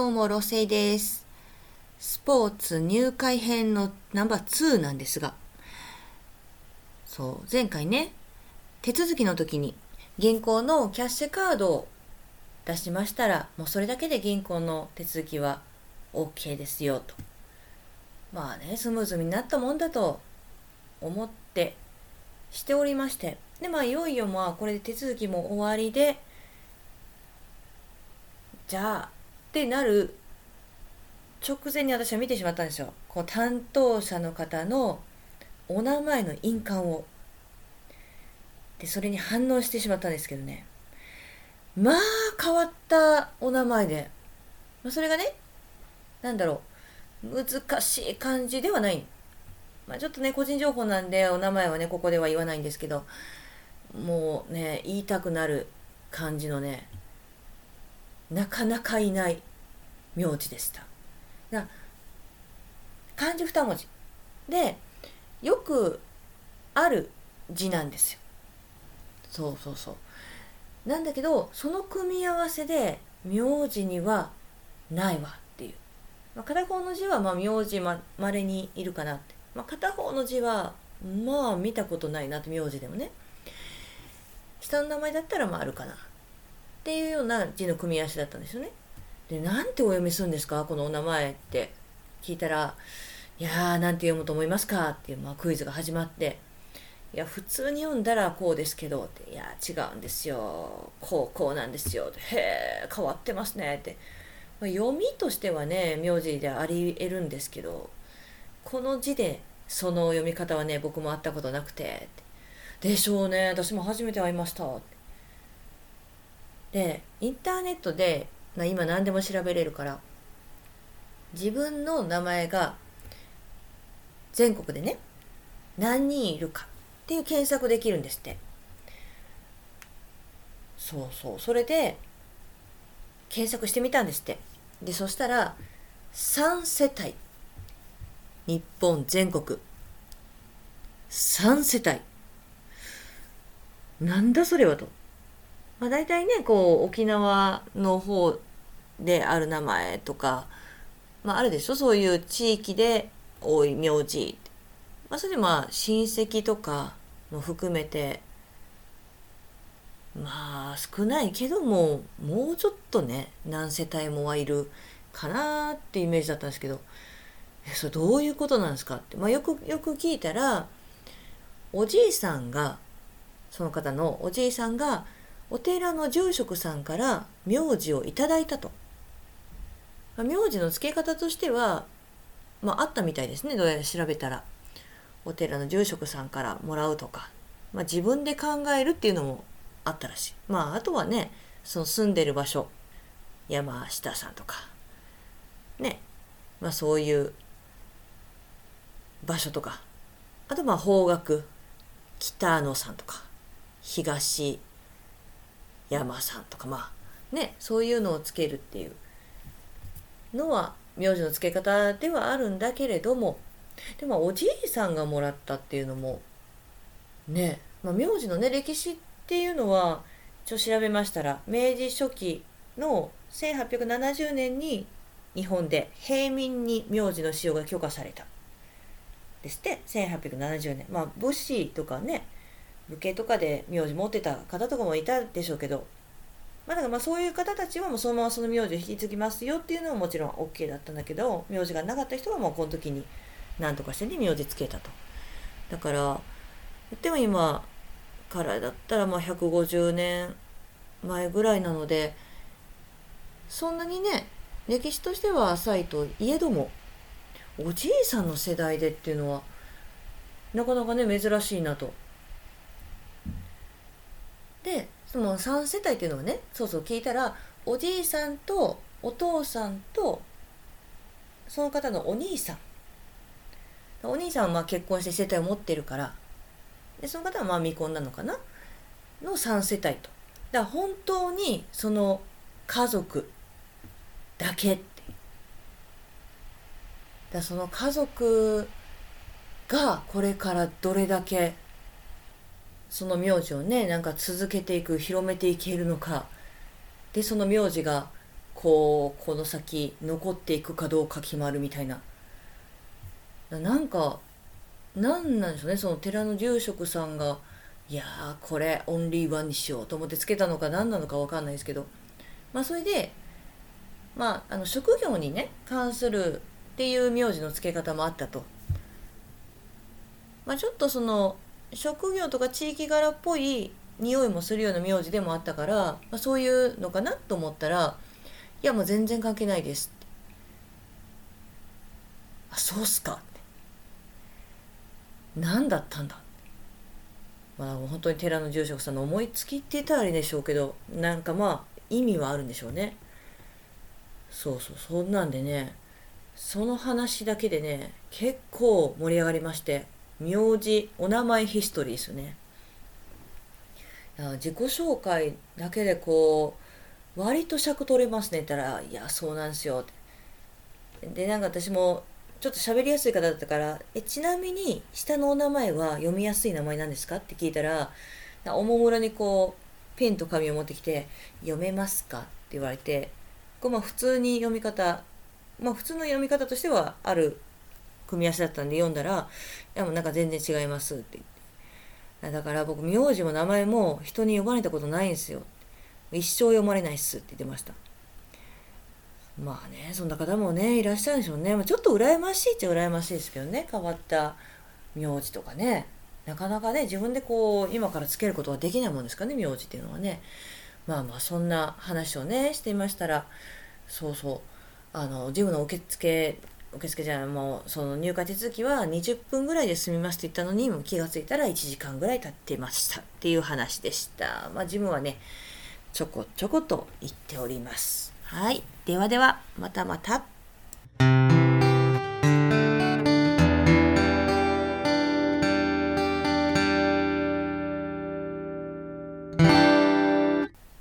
どうも、ロセイです。スポーツ入会編のナンバー2なんですが、そう、前回ね、手続きの時に銀行のキャッシュカードを出しましたら、もうそれだけで銀行の手続きは OK ですよと。まあね、スムーズになったもんだと思ってしておりまして、で、まあ、いよいよまあ、これで手続きも終わりで、じゃあ、ってなる直前に私は見てしまったんですよ。こう担当者の方のお名前の印鑑を。で、それに反応してしまったんですけどね。まあ、変わったお名前で。まあ、それがね、なんだろう、難しい感じではない。まあ、ちょっとね、個人情報なんで、お名前はね、ここでは言わないんですけど、もうね、言いたくなる感じのね、なかなかいない名字でした。な漢字二文字でよくある字なんですよ。そうそうそう。なんだけどその組み合わせで名字にはないわっていう。まあ、片方の字はまあ名字ままれにいるかなって。まあ、片方の字はまあ見たことないなって名字でもね。下の名前だったらまああるかな。っていうような字の組み合わせだったんですよね。で、なんてお読みするんですか？このお名前って聞いたら、いやー、なんて読むと思いますか？っていう、まあ、クイズが始まって、いや、普通に読んだらこうですけど、って、いや、違うんですよ。こう、こうなんですよ。へえ、変わってますね。って。まあ、読みとしてはね、名字であり得るんですけど、この字でその読み方はね、僕も会ったことなくて、でしょうね。私も初めて会いました。でインターネットで今何でも調べれるから。自分の名前が全国でね何人いるかっていう検索できるんですって。そうそう。それで検索してみたんですって。でそしたら3世帯。日本全国。3世帯。なんだそれはと。まあ、大体ねこう沖縄の方である名前とか、まあ、あるでしょ？そういう地域で多い名字、まあ、それでまあ親戚とかも含めてまあ少ないけどももうちょっとね何世帯もはいるかなってイメージだったんですけどえそれどういうことなんですかって、まあ、よくよく聞いたらおじいさんがその方のおじいさんがお寺の住職さんから名字をいただいたと。名字の付け方としては、まあ、あったみたいですねどうやら調べたら。お寺の住職さんからもらうとか、まあ、自分で考えるっていうのもあったらしい。まああとはねその住んでる場所山下さんとか。ね。まあそういう場所とか。あとまあ方角北野さんとか。東山さんとかまあねそういうのをつけるっていうのは名字の付け方ではあるんだけれどもでもおじいさんがもらったっていうのもね、まあ、名字のね歴史っていうのは一応調べましたら明治初期の1870年に日本で平民に名字の使用が許可された。ですって1870年。まあ武士とかね武家とかで名字持ってた方とかもいたでしょうけど、まあ、だからまあそういう方たちはもうそのままその名字を引き継ぎますよっていうのはもちろん OK だったんだけど名字がなかった人はもうこの時に何とかしてね名字つけたと。だからでも今からだったらまあ150年前ぐらいなのでそんなにね歴史としては浅いといえどもおじいさんの世代でっていうのはなかなかね珍しいなと。でその3世帯っていうのはねそうそう聞いたらおじいさんとお父さんとその方のお兄さん。お兄さんはまあ結婚して世帯を持ってるからでその方はまあ未婚なのかな？の3世帯と。だから本当にその家族だけって。だその家族がこれからどれだけその名字をねなんか続けていく広めていけるのか。でその名字がこうこの先残っていくかどうか決まるみたいな。なんか何なんでしょうねその寺の住職さんがいやーこれオンリーワンにしようと思ってつけたのか何なのか分かんないですけど。まあそれでまああの職業にね関するっていう名字の付け方もあったと。まあ、ちょっとその職業とか地域柄っぽい匂いもするような名字でもあったから、まあ、そういうのかなと思ったらいやもう全然関係ないですって。あそうっすかって。何だったんだまあ本当に寺の住職さんの思いつきって言ったらあれでしょうけどなんかまあ意味はあるんでしょうね。そうそうそんなんでねその話だけでね結構盛り上がりまして。名字お名前ヒストリーですよね自己紹介だけでこう割と尺取れますねって言ったら「いやそうなんですよ」ってでなんか私もちょっと喋りやすい方だったから「えちなみに下のお名前は読みやすい名前なんですか?」って聞いたらおもむろにこうペンと紙を持ってきて「読めますか?」って言われてこうまあ普通に読み方まあ普通の読み方としてはある組み合わせだったんで読んだら「いやもうなんか全然違います」って言って。だから僕名字も名前も人に呼ばれたことないんですよ。一生読まれないっすって言ってました。まあねそんな方もねいらっしゃるんでしょうね。まちょっと羨ましいっちゃ羨ましいですけどね。変わった名字とかね。なかなかね自分でこう今からつけることはできないもんですかね名字っていうのはね。まあまあそんな話をねしていましたら。そうそう。あのジムの受付受付じゃもうその入荷手続きは20分ぐらいで済みますって言ったのにもう気がついたら1時間ぐらい経ってましたっていう話でした。まあジムはねちょこちょこと行っております。はい。ではではまたまた。